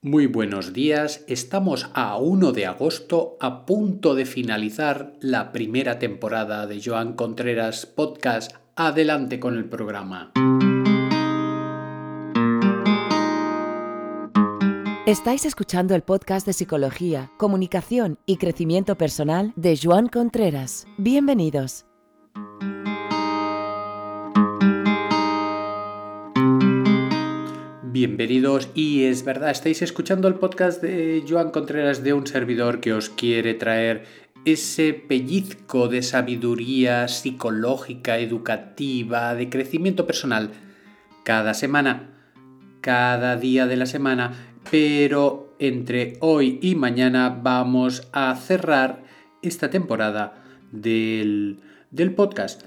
Muy buenos días, estamos a 1 de agosto, a punto de finalizar la primera temporada de Joan Contreras Podcast. Adelante con el programa. Estáis escuchando el podcast de psicología, comunicación y crecimiento personal de Joan Contreras. Bienvenidos. Bienvenidos y es verdad, estáis escuchando el podcast de Joan Contreras de un servidor que os quiere traer ese pellizco de sabiduría psicológica, educativa, de crecimiento personal cada semana, cada día de la semana, pero entre hoy y mañana vamos a cerrar esta temporada del, del podcast.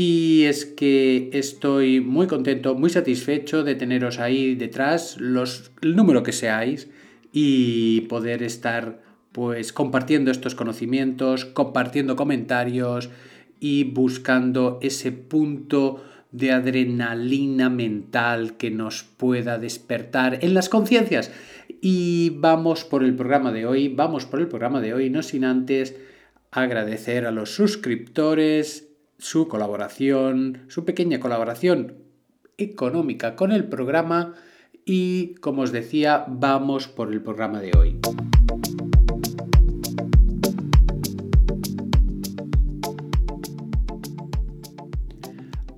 Y es que estoy muy contento, muy satisfecho de teneros ahí detrás, los, el número que seáis, y poder estar pues compartiendo estos conocimientos, compartiendo comentarios y buscando ese punto de adrenalina mental que nos pueda despertar en las conciencias. Y vamos por el programa de hoy, vamos por el programa de hoy, no sin antes agradecer a los suscriptores su colaboración, su pequeña colaboración económica con el programa y, como os decía, vamos por el programa de hoy.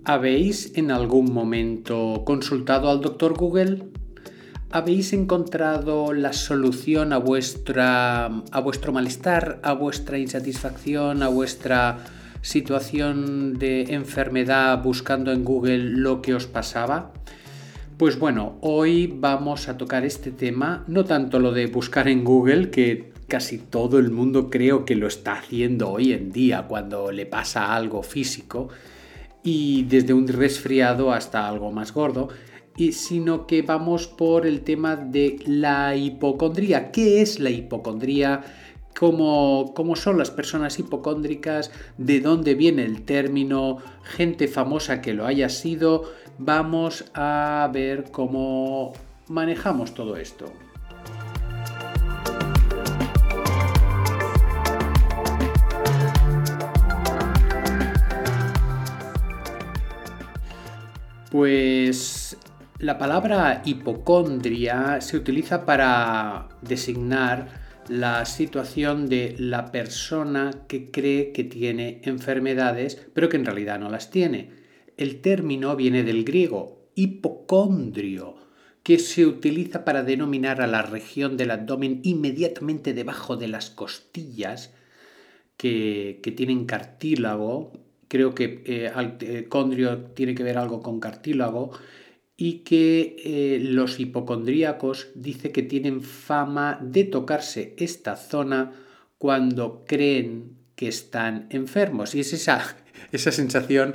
¿Habéis en algún momento consultado al doctor Google? ¿Habéis encontrado la solución a, vuestra, a vuestro malestar, a vuestra insatisfacción, a vuestra situación de enfermedad buscando en Google lo que os pasaba? Pues bueno, hoy vamos a tocar este tema, no tanto lo de buscar en Google, que casi todo el mundo creo que lo está haciendo hoy en día cuando le pasa algo físico, y desde un resfriado hasta algo más gordo, y sino que vamos por el tema de la hipocondría. ¿Qué es la hipocondría? Cómo, son las personas hipocóndricas, de dónde viene el término, gente famosa que lo haya sido. Vamos a ver cómo manejamos todo esto. Pues la palabra hipocondria se utiliza para designar la situación de la persona que cree que tiene enfermedades, pero que en realidad no las tiene. El término viene del griego hipocondrio, que se utiliza para denominar a la región del abdomen inmediatamente debajo de las costillas, que, tienen cartílago. Creo que eh, el condrio tiene que ver algo con cartílago y que eh, los hipocondríacos dice que tienen fama de tocarse esta zona cuando creen que están enfermos. Y es esa, esa sensación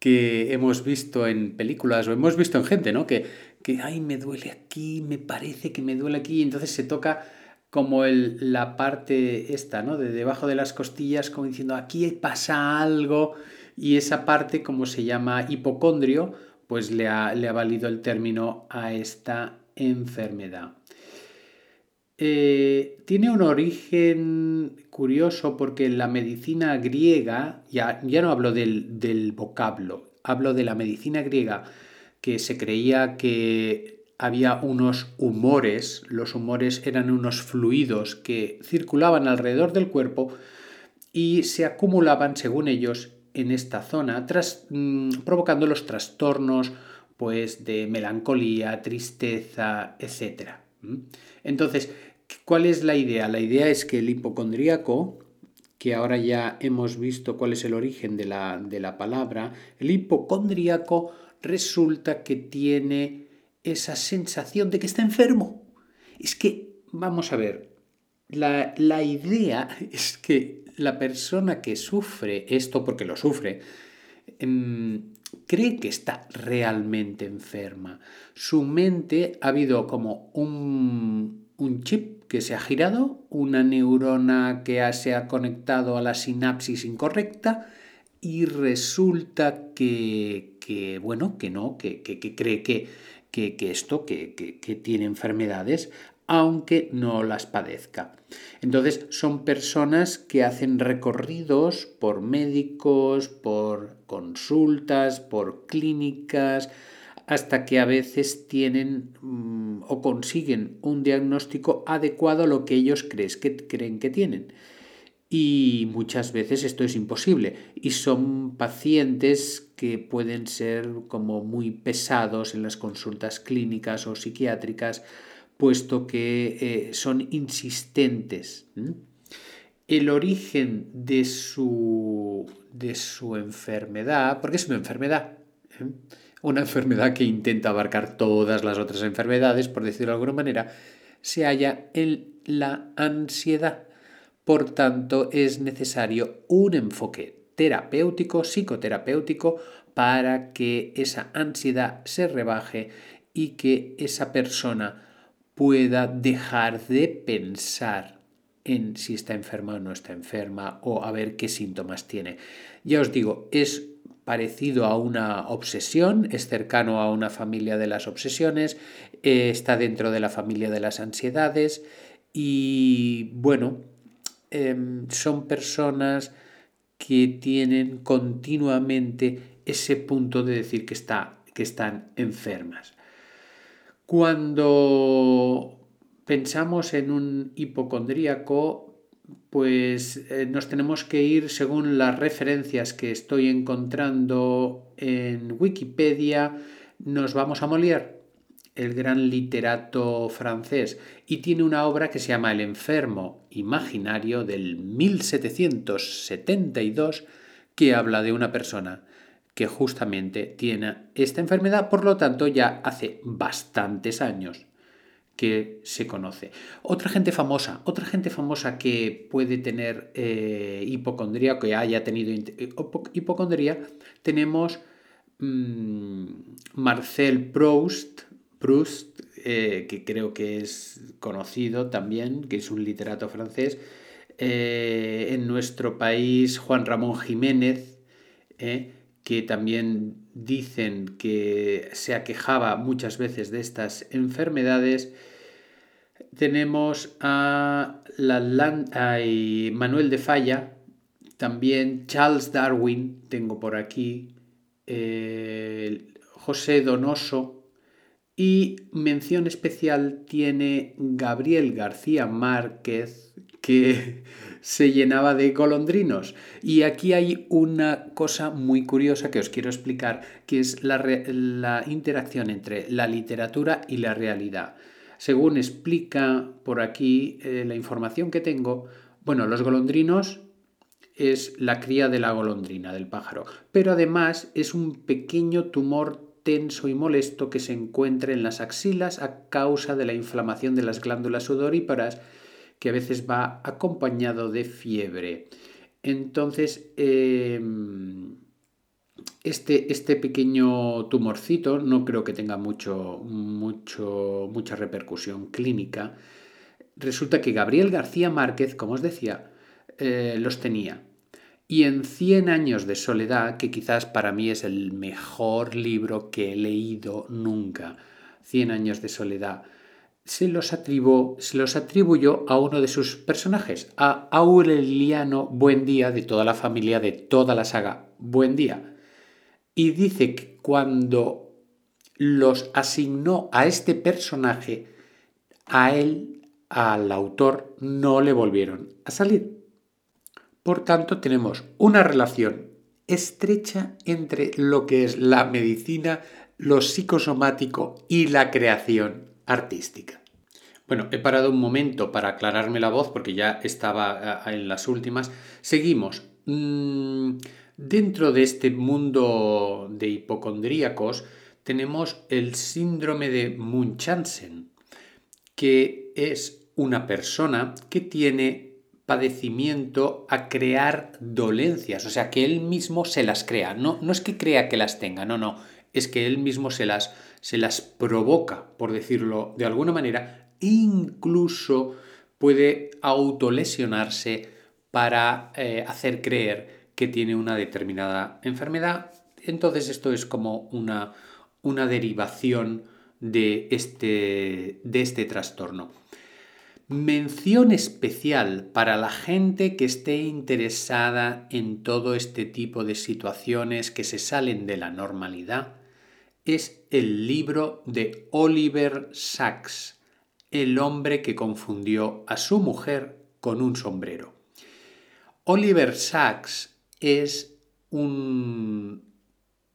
que hemos visto en películas o hemos visto en gente, ¿no? Que, que, ay, me duele aquí, me parece que me duele aquí, y entonces se toca como el, la parte esta, ¿no? De debajo de las costillas, como diciendo, aquí pasa algo, y esa parte, como se llama hipocondrio, pues le ha, le ha valido el término a esta enfermedad. Eh, tiene un origen curioso porque en la medicina griega, ya, ya no hablo del, del, vocablo, hablo de la medicina griega, que se creía que había unos humores, los humores eran unos fluidos que circulaban alrededor del cuerpo y se acumulaban, según ellos, en esta zona, mm, provocando los trastornos pues, de melancolía, tristeza, etc. Entonces, ¿cuál es la idea? La idea es que el hipocondríaco, que ahora ya hemos visto cuál es el origen de la, de la palabra, el hipocondríaco resulta que tiene esa sensación de que está enfermo. Es que, vamos a ver, la, la idea es que la persona que sufre esto, porque lo sufre, em, cree que está realmente enferma. Su mente ha habido como un, chip que se ha girado, una neurona que se ha conectado a la sinapsis incorrecta y resulta que, bueno, que no, que, cree que, que, esto, que, que tiene enfermedades, aunque no las padezca. Entonces son personas que hacen recorridos por médicos, por consultas, por clínicas, hasta que a veces tienen mm, o consiguen un diagnóstico adecuado a lo que ellos creen que tienen. Y muchas veces esto es imposible. Y son pacientes que pueden ser como muy pesados en las consultas clínicas o psiquiátricas puesto que eh, son insistentes. El origen de su, de su enfermedad, porque es una enfermedad, ¿eh? una enfermedad que intenta abarcar todas las otras enfermedades, por decirlo de alguna manera, se halla en la ansiedad. Por tanto, es necesario un enfoque terapéutico, psicoterapéutico, para que esa ansiedad se rebaje y que esa persona pueda dejar de pensar en si está enferma o no está enferma o a ver qué síntomas tiene. Ya os digo, es parecido a una obsesión, es cercano a una familia de las obsesiones, eh, está dentro de la familia de las ansiedades y bueno, em, son personas que tienen continuamente ese punto de decir que, está, que están enfermas. Cuando pensamos en un hipocondríaco, pues eh, nos tenemos que ir según las referencias que estoy encontrando en Wikipedia, nos vamos a Molière, el gran literato francés, y tiene una obra que se llama El enfermo imaginario del 1772 que habla de una persona que justamente tiene esta enfermedad, por lo tanto ya hace bastantes años que se conoce. Otra gente famosa, otra gente famosa que puede tener eh, hipocondría, que haya tenido eh, hipocondría, tenemos mm, Marcel Proust, Proust eh, que creo que es conocido también, que es un literato francés. en nuestro país, Juan Ramón Jiménez, que también dicen que se aquejaba muchas veces de estas enfermedades. Tenemos a, la, Manuel de Falla, también Charles Darwin, tengo por aquí, José Donoso y mención especial tiene Gabriel García Márquez, que se llenaba de golondrinos. Y aquí hay una cosa muy curiosa que os quiero explicar, que es la, interacción entre la literatura y la realidad. Según explica por aquí eh, la información que tengo, bueno, los golondrinos es la cría de la golondrina, del pájaro, pero además es un pequeño tumor tenso y molesto que se encuentra en las axilas a causa de la inflamación de las glándulas sudoríparas que a veces va acompañado de fiebre. Entonces, em, este, este, pequeño tumorcito no creo que tenga mucho, mucho, mucha repercusión clínica. Resulta que Gabriel García Márquez, como os decía, eh, los tenía. Y en 100 años de soledad, que quizás para mí es el mejor libro que he leído nunca, 100 años de soledad, se los, se los atribuyó a uno de sus personajes, a Aureliano Buendía, de toda la familia, de toda la saga Buendía. Y dice que cuando los asignó a este personaje, a él, al autor, no le volvieron a salir. Por tanto, tenemos una relación estrecha entre lo que es la medicina, lo psicosomático y la creación artística. Bueno, he parado un momento para aclararme la voz porque ya estaba eh, en las últimas. Seguimos. Mm, dentro de este mundo de hipocondríacos tenemos el síndrome de Munchausen, que es una persona que tiene padecimiento a crear dolencias, o sea, que él mismo se las crea. No, no es que crea que las tenga, no, no, es que él mismo se las, se las provoca, por decirlo de alguna manera, incluso puede autolesionarse para eh, hacer creer que tiene una determinada enfermedad. Entonces esto es como una, una derivación de este, de este trastorno. Mención especial para la gente que esté interesada en todo este tipo de situaciones que se salen de la normalidad es el libro de Oliver Sacks, El hombre que confundió a su mujer con un sombrero. Oliver Sacks es un,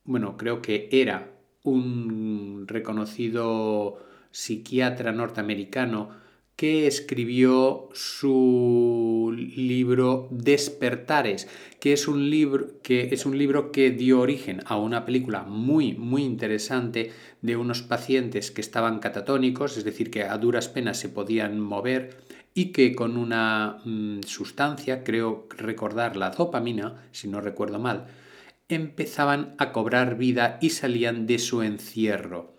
bueno, creo que era un reconocido psiquiatra norteamericano que escribió su libro Despertares, que es un libro que es un libro que dio origen a una película muy muy interesante de unos pacientes que estaban catatónicos, es decir, que a duras penas se podían mover y que con una mm, sustancia, creo recordar la dopamina, si no recuerdo mal, empezaban a cobrar vida y salían de su encierro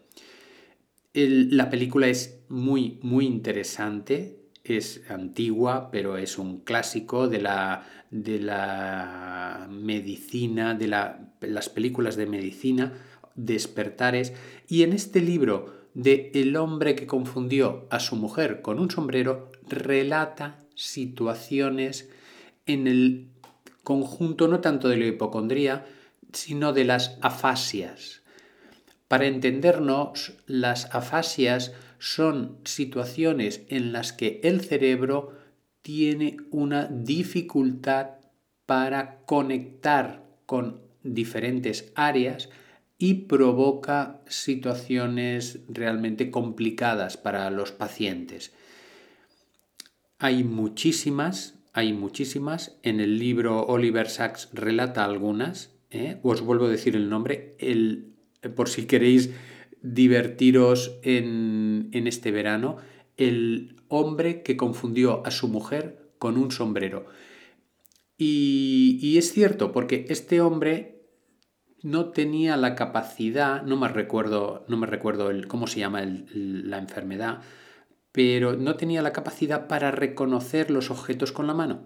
la película es muy, muy interesante, es antigua, pero es un clásico de la, de la medicina, de las películas de medicina, despertares. Y en este libro de El hombre que confundió a su mujer con un sombrero, relata situaciones en el conjunto no tanto de la hipocondría, sino de las afasias para entendernos, las afasias son situaciones en las que el cerebro tiene una dificultad para conectar con diferentes áreas y provoca situaciones realmente complicadas para los pacientes. Hay muchísimas, hay muchísimas. En el libro Oliver Sacks relata algunas. ¿eh? Os vuelvo a decir el nombre. El por si queréis divertiros en, este verano, el hombre que confundió a su mujer con un sombrero. Y, es cierto, porque este hombre no tenía la capacidad, no me recuerdo, no me recuerdo el, cómo se llama la enfermedad, pero no tenía la capacidad para reconocer los objetos con la mano.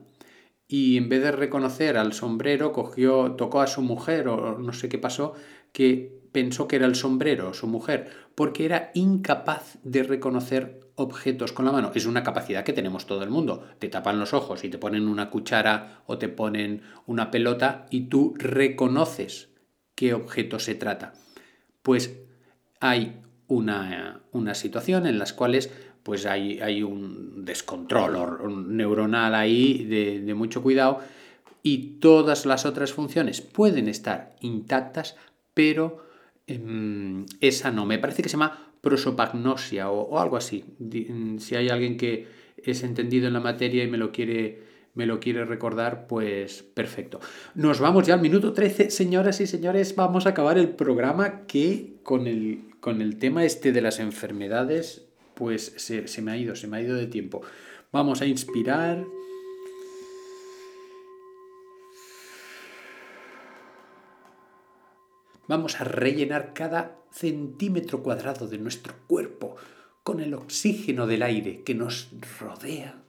Y en vez de reconocer al sombrero, cogió, tocó a su mujer o no sé qué pasó, que pensó que era el sombrero, su mujer, porque era incapaz de reconocer objetos con la mano. Es una capacidad que tenemos todo el mundo. Te tapan los ojos y te ponen una cuchara o te ponen una pelota y tú reconoces qué objeto se trata. Pues hay una, situación en las cuales pues hay, hay un descontrol neuronal ahí de, de mucho cuidado y todas las otras funciones pueden estar intactas, pero esa no, me parece que se llama prosopagnosia o, algo así. Mm, si hay alguien que es entendido en la materia y me lo quiere me lo quiere recordar, pues perfecto. Nos vamos ya al minuto 13, señoras y señores, vamos a acabar el programa que con el, con el tema este de las enfermedades, pues se, se me ha ido, se me ha ido de tiempo. Vamos a inspirar. Vamos a rellenar cada centímetro cuadrado de nuestro cuerpo con el oxígeno del aire que nos rodea.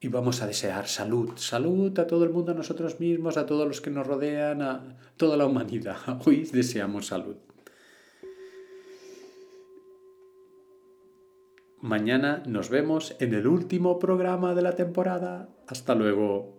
Y vamos a desear salud, salud a todo el mundo, a nosotros mismos, a todos los que nos rodean, a toda la humanidad. Hoy deseamos salud. Mañana nos vemos en el último programa de la temporada. Hasta luego.